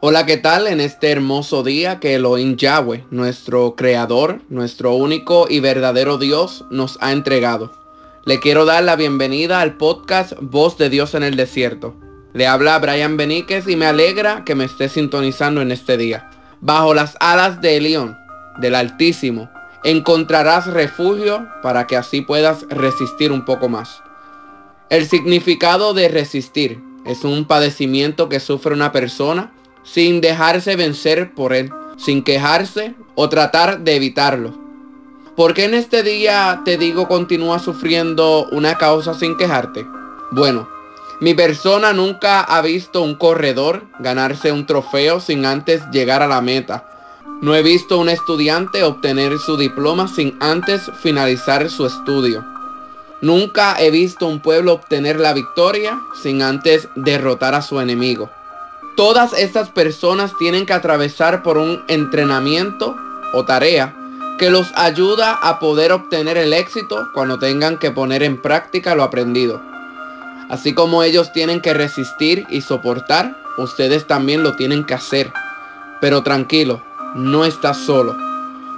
Hola, ¿qué tal? En este hermoso día que Elohim Yahweh, nuestro creador, nuestro único y verdadero Dios, nos ha entregado. Le quiero dar la bienvenida al podcast Voz de Dios en el Desierto. Le habla Brian Beníquez y me alegra que me esté sintonizando en este día. Bajo las alas de Elión, del Altísimo, encontrarás refugio para que así puedas resistir un poco más. El significado de resistir es un padecimiento que sufre una persona sin dejarse vencer por él, sin quejarse o tratar de evitarlo. ¿Por qué en este día te digo continúa sufriendo una causa sin quejarte? Bueno, mi persona nunca ha visto un corredor ganarse un trofeo sin antes llegar a la meta. No he visto un estudiante obtener su diploma sin antes finalizar su estudio. Nunca he visto un pueblo obtener la victoria sin antes derrotar a su enemigo. Todas estas personas tienen que atravesar por un entrenamiento o tarea que los ayuda a poder obtener el éxito cuando tengan que poner en práctica lo aprendido. Así como ellos tienen que resistir y soportar, ustedes también lo tienen que hacer. Pero tranquilo, no estás solo.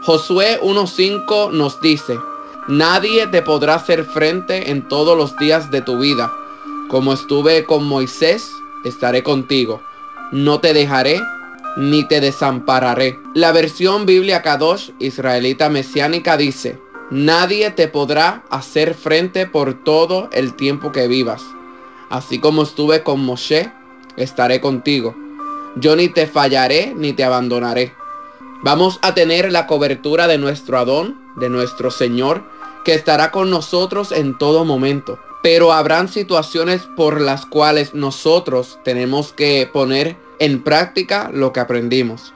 Josué 1.5 nos dice, nadie te podrá hacer frente en todos los días de tu vida. Como estuve con Moisés, estaré contigo no te dejaré ni te desampararé. La versión Biblia Kadosh israelita mesiánica dice, nadie te podrá hacer frente por todo el tiempo que vivas. Así como estuve con Moshe, estaré contigo. Yo ni te fallaré ni te abandonaré. Vamos a tener la cobertura de nuestro Adón, de nuestro Señor, que estará con nosotros en todo momento. Pero habrán situaciones por las cuales nosotros tenemos que poner en práctica lo que aprendimos.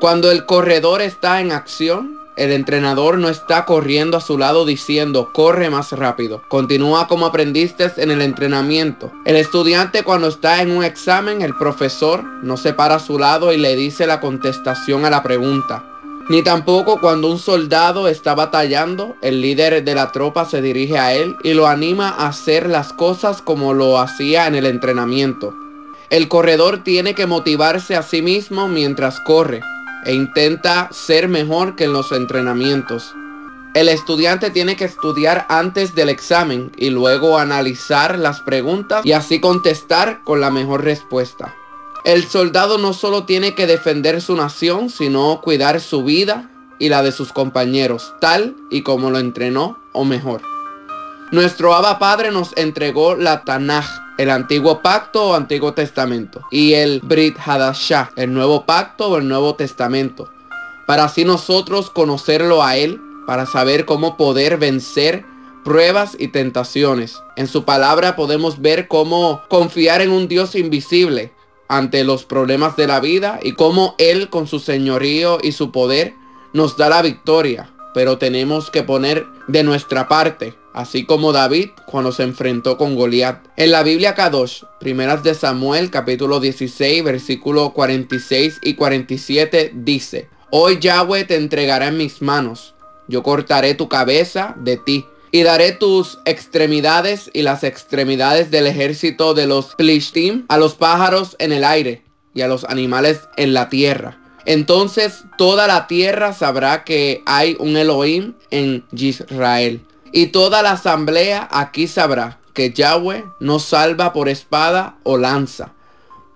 Cuando el corredor está en acción, el entrenador no está corriendo a su lado diciendo, corre más rápido. Continúa como aprendiste en el entrenamiento. El estudiante cuando está en un examen, el profesor no se para a su lado y le dice la contestación a la pregunta. Ni tampoco cuando un soldado está batallando, el líder de la tropa se dirige a él y lo anima a hacer las cosas como lo hacía en el entrenamiento. El corredor tiene que motivarse a sí mismo mientras corre e intenta ser mejor que en los entrenamientos. El estudiante tiene que estudiar antes del examen y luego analizar las preguntas y así contestar con la mejor respuesta. El soldado no solo tiene que defender su nación, sino cuidar su vida y la de sus compañeros, tal y como lo entrenó o mejor. Nuestro Abba Padre nos entregó la Tanaj, el antiguo pacto o antiguo testamento, y el Brit Hadashah, el nuevo pacto o el nuevo testamento, para así nosotros conocerlo a Él, para saber cómo poder vencer pruebas y tentaciones. En su palabra podemos ver cómo confiar en un Dios invisible ante los problemas de la vida y cómo Él con su señorío y su poder nos da la victoria. Pero tenemos que poner de nuestra parte, así como David cuando se enfrentó con Goliat. En la Biblia Kadosh, primeras de Samuel capítulo 16 versículo 46 y 47 dice, Hoy Yahweh te entregará en mis manos, yo cortaré tu cabeza de ti y daré tus extremidades y las extremidades del ejército de los Plishtim a los pájaros en el aire y a los animales en la tierra. Entonces toda la tierra sabrá que hay un Elohim en Israel. Y toda la asamblea aquí sabrá que Yahweh no salva por espada o lanza.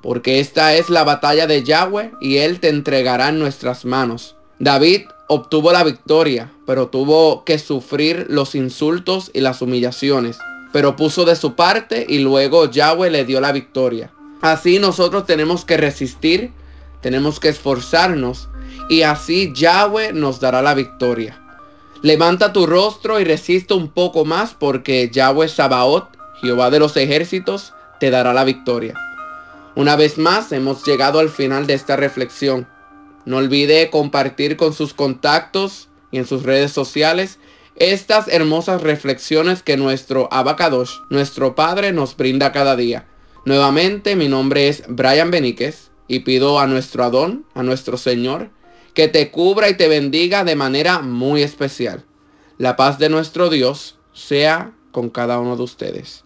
Porque esta es la batalla de Yahweh y él te entregará en nuestras manos. David obtuvo la victoria, pero tuvo que sufrir los insultos y las humillaciones. Pero puso de su parte y luego Yahweh le dio la victoria. Así nosotros tenemos que resistir, tenemos que esforzarnos y así Yahweh nos dará la victoria. Levanta tu rostro y resiste un poco más porque Yahweh Sabaoth, Jehová de los ejércitos, te dará la victoria. Una vez más hemos llegado al final de esta reflexión. No olvide compartir con sus contactos y en sus redes sociales estas hermosas reflexiones que nuestro Abacadosh, nuestro Padre, nos brinda cada día. Nuevamente, mi nombre es Brian Beníquez y pido a nuestro Adón, a nuestro Señor, que te cubra y te bendiga de manera muy especial. La paz de nuestro Dios sea con cada uno de ustedes.